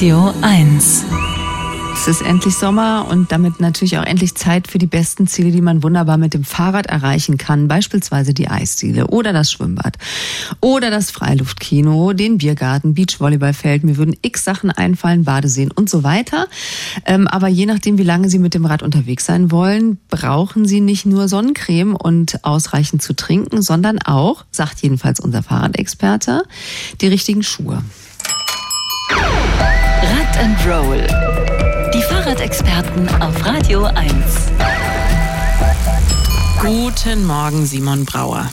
Radio 1. Es ist endlich Sommer und damit natürlich auch endlich Zeit für die besten Ziele, die man wunderbar mit dem Fahrrad erreichen kann. Beispielsweise die Eisdiele oder das Schwimmbad oder das Freiluftkino, den Biergarten, Beachvolleyballfeld. Mir würden x Sachen einfallen, Badeseen und so weiter. Ähm, aber je nachdem, wie lange Sie mit dem Rad unterwegs sein wollen, brauchen Sie nicht nur Sonnencreme und ausreichend zu trinken, sondern auch, sagt jedenfalls unser Fahrradexperte, die richtigen Schuhe. And Roll. Die Fahrradexperten auf Radio 1. Guten Morgen, Simon Brauer.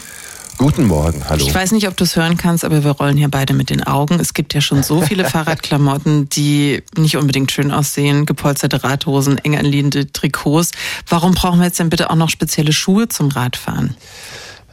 Guten Morgen, hallo. Ich weiß nicht, ob du es hören kannst, aber wir rollen hier beide mit den Augen. Es gibt ja schon so viele Fahrradklamotten, die nicht unbedingt schön aussehen. Gepolsterte Radhosen, eng anliegende Trikots. Warum brauchen wir jetzt denn bitte auch noch spezielle Schuhe zum Radfahren?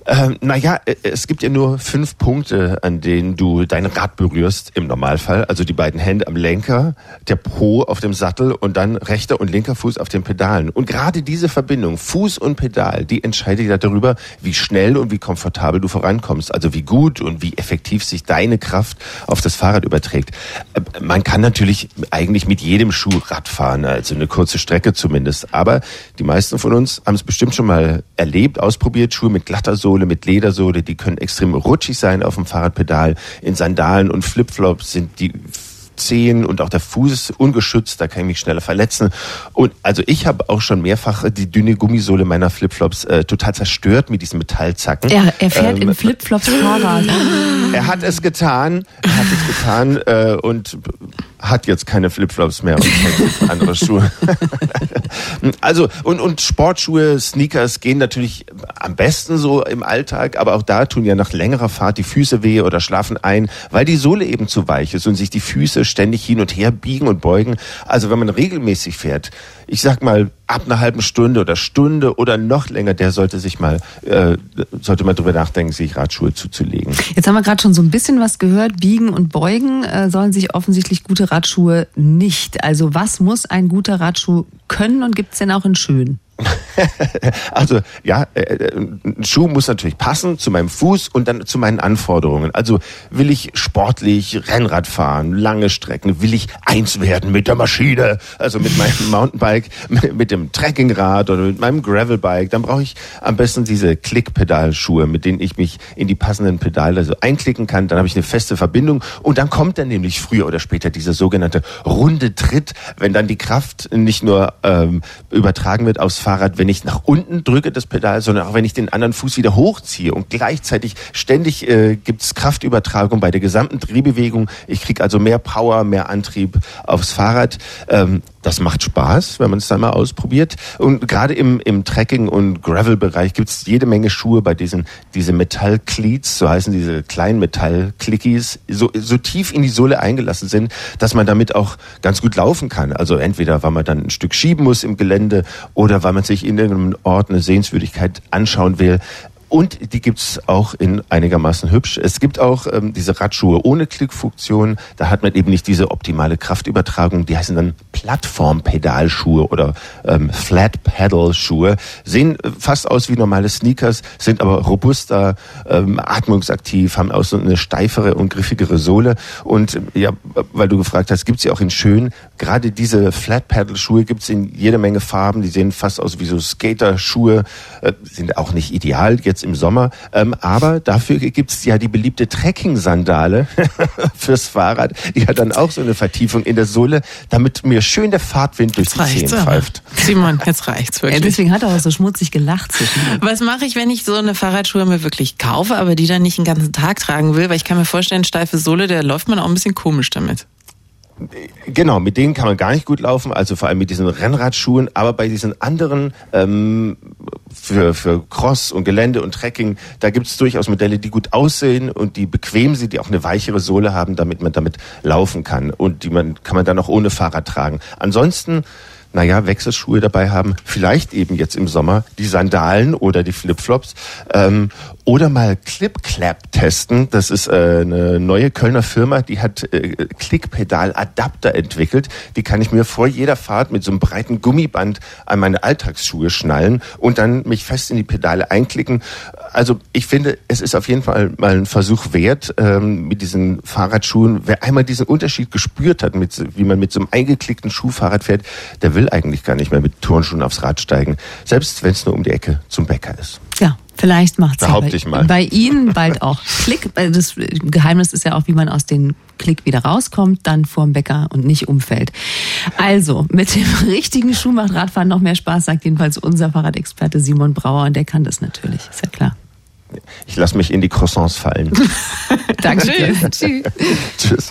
Ähm, naja, äh, es gibt ja nur fünf Punkte, an denen du dein Rad berührst im Normalfall. Also die beiden Hände am Lenker, der Po auf dem Sattel und dann rechter und linker Fuß auf den Pedalen. Und gerade diese Verbindung, Fuß und Pedal, die entscheidet ja darüber, wie schnell und wie komfortabel du vorankommst. Also wie gut und wie effektiv sich deine Kraft auf das Fahrrad überträgt. Äh, man kann natürlich eigentlich mit jedem Schuh Rad fahren, also eine kurze Strecke zumindest. Aber die meisten von uns haben es bestimmt schon mal erlebt, ausprobiert, Schuhe mit glatter Sohle Sohle mit Ledersohle, die können extrem rutschig sein auf dem Fahrradpedal. In Sandalen und Flipflops sind die Zehen und auch der Fuß ungeschützt, da kann ich mich schneller verletzen. Und also ich habe auch schon mehrfach die dünne Gummisohle meiner Flipflops äh, total zerstört mit diesen Metallzacken. Er, er fährt ähm, in Flipflops Fahrrad. Er hat es getan, er hat es getan äh, und hat jetzt keine Flipflops mehr und andere Schuhe. Also und und Sportschuhe, Sneakers gehen natürlich am besten so im Alltag, aber auch da tun ja nach längerer Fahrt die Füße weh oder schlafen ein, weil die Sohle eben zu weich ist und sich die Füße ständig hin und her biegen und beugen. Also wenn man regelmäßig fährt, ich sag mal ab einer halben Stunde oder Stunde oder noch länger, der sollte sich mal äh, sollte mal drüber nachdenken, sich Radschuhe zuzulegen. Jetzt haben wir gerade schon so ein bisschen was gehört. Biegen und Beugen äh, sollen sich offensichtlich gute Radschuhe nicht. Also was muss ein guter Radschuh können und gibt's denn auch in schön? also ja, äh, äh, ein Schuh muss natürlich passen zu meinem Fuß und dann zu meinen Anforderungen. Also will ich sportlich Rennrad fahren, lange Strecken, will ich eins werden mit der Maschine, also mit meinem Mountainbike, mit dem Trekkingrad oder mit meinem Gravelbike, dann brauche ich am besten diese Klickpedalschuhe, mit denen ich mich in die passenden Pedale so einklicken kann. Dann habe ich eine feste Verbindung und dann kommt dann nämlich früher oder später dieser sogenannte runde Tritt, wenn dann die Kraft nicht nur ähm, übertragen wird aufs Fahrrad, wenn ich nach unten drücke das Pedal, sondern auch wenn ich den anderen Fuß wieder hochziehe und gleichzeitig ständig äh, gibt es Kraftübertragung bei der gesamten Drehbewegung. Ich kriege also mehr Power, mehr Antrieb aufs Fahrrad. Ähm, das macht Spaß, wenn man es dann mal ausprobiert. Und gerade im, im Trekking- und Gravel-Bereich gibt es jede Menge Schuhe bei diesen diese Metall-Cleats, so heißen diese kleinen Metall-Clickies, so, so tief in die Sohle eingelassen sind, dass man damit auch ganz gut laufen kann. Also entweder, weil man dann ein Stück schieben muss im Gelände oder weil man sich in irgendeinem Ort eine Sehenswürdigkeit anschauen will. Und die gibt's auch in einigermaßen hübsch. Es gibt auch ähm, diese Radschuhe ohne Klickfunktion. Da hat man eben nicht diese optimale Kraftübertragung. Die heißen dann Plattformpedalschuhe oder ähm, Flat Pedal Schuhe. Sehen äh, fast aus wie normale Sneakers, sind aber robuster, ähm, atmungsaktiv, haben auch so eine steifere und griffigere Sohle. Und äh, ja, weil du gefragt hast, gibt's sie auch in schön. Gerade diese Flat Pedal Schuhe gibt's in jeder Menge Farben. Die sehen fast aus wie so Skater-Schuhe, äh, sind auch nicht ideal jetzt im Sommer. Ähm, aber dafür gibt's ja die beliebte Trekking-Sandale fürs Fahrrad. Die hat dann auch so eine Vertiefung in der Sohle, damit mir schön der Fahrtwind durch jetzt die Zehen pfeift. Simon, jetzt reicht's wirklich. Ja, deswegen hat er auch so schmutzig gelacht. Was mache ich, wenn ich so eine Fahrradschuhe mir wirklich kaufe, aber die dann nicht den ganzen Tag tragen will? Weil ich kann mir vorstellen, steife Sohle, da läuft man auch ein bisschen komisch damit. Genau, mit denen kann man gar nicht gut laufen, also vor allem mit diesen Rennradschuhen, aber bei diesen anderen ähm, für, für Cross und Gelände und Trekking, da gibt es durchaus Modelle, die gut aussehen und die bequem sind, die auch eine weichere Sohle haben, damit man damit laufen kann und die man kann man dann auch ohne Fahrrad tragen. Ansonsten naja, Wechselschuhe dabei haben, vielleicht eben jetzt im Sommer die Sandalen oder die Flipflops ähm, oder mal Clip-Clap testen. Das ist äh, eine neue Kölner Firma, die hat äh, Klickpedal-Adapter entwickelt. Die kann ich mir vor jeder Fahrt mit so einem breiten Gummiband an meine Alltagsschuhe schnallen und dann mich fest in die Pedale einklicken. Also ich finde, es ist auf jeden Fall mal ein Versuch wert ähm, mit diesen Fahrradschuhen. Wer einmal diesen Unterschied gespürt hat, mit, wie man mit so einem eingeklickten Schuhfahrrad fährt, der will eigentlich gar nicht mehr mit Turnschuhen aufs Rad steigen, selbst wenn es nur um die Ecke zum Bäcker ist. Ja, vielleicht macht es Behaupte bei, ich mal. bei Ihnen bald auch Klick. Das Geheimnis ist ja auch, wie man aus den Klick wieder rauskommt, dann vorm Bäcker und nicht umfällt. Also, mit dem richtigen Schuh macht Radfahren noch mehr Spaß, sagt jedenfalls unser Fahrradexperte Simon Brauer und der kann das natürlich, ist ja klar. Ich lasse mich in die Croissants fallen. Danke. Tschüss. Tschüss.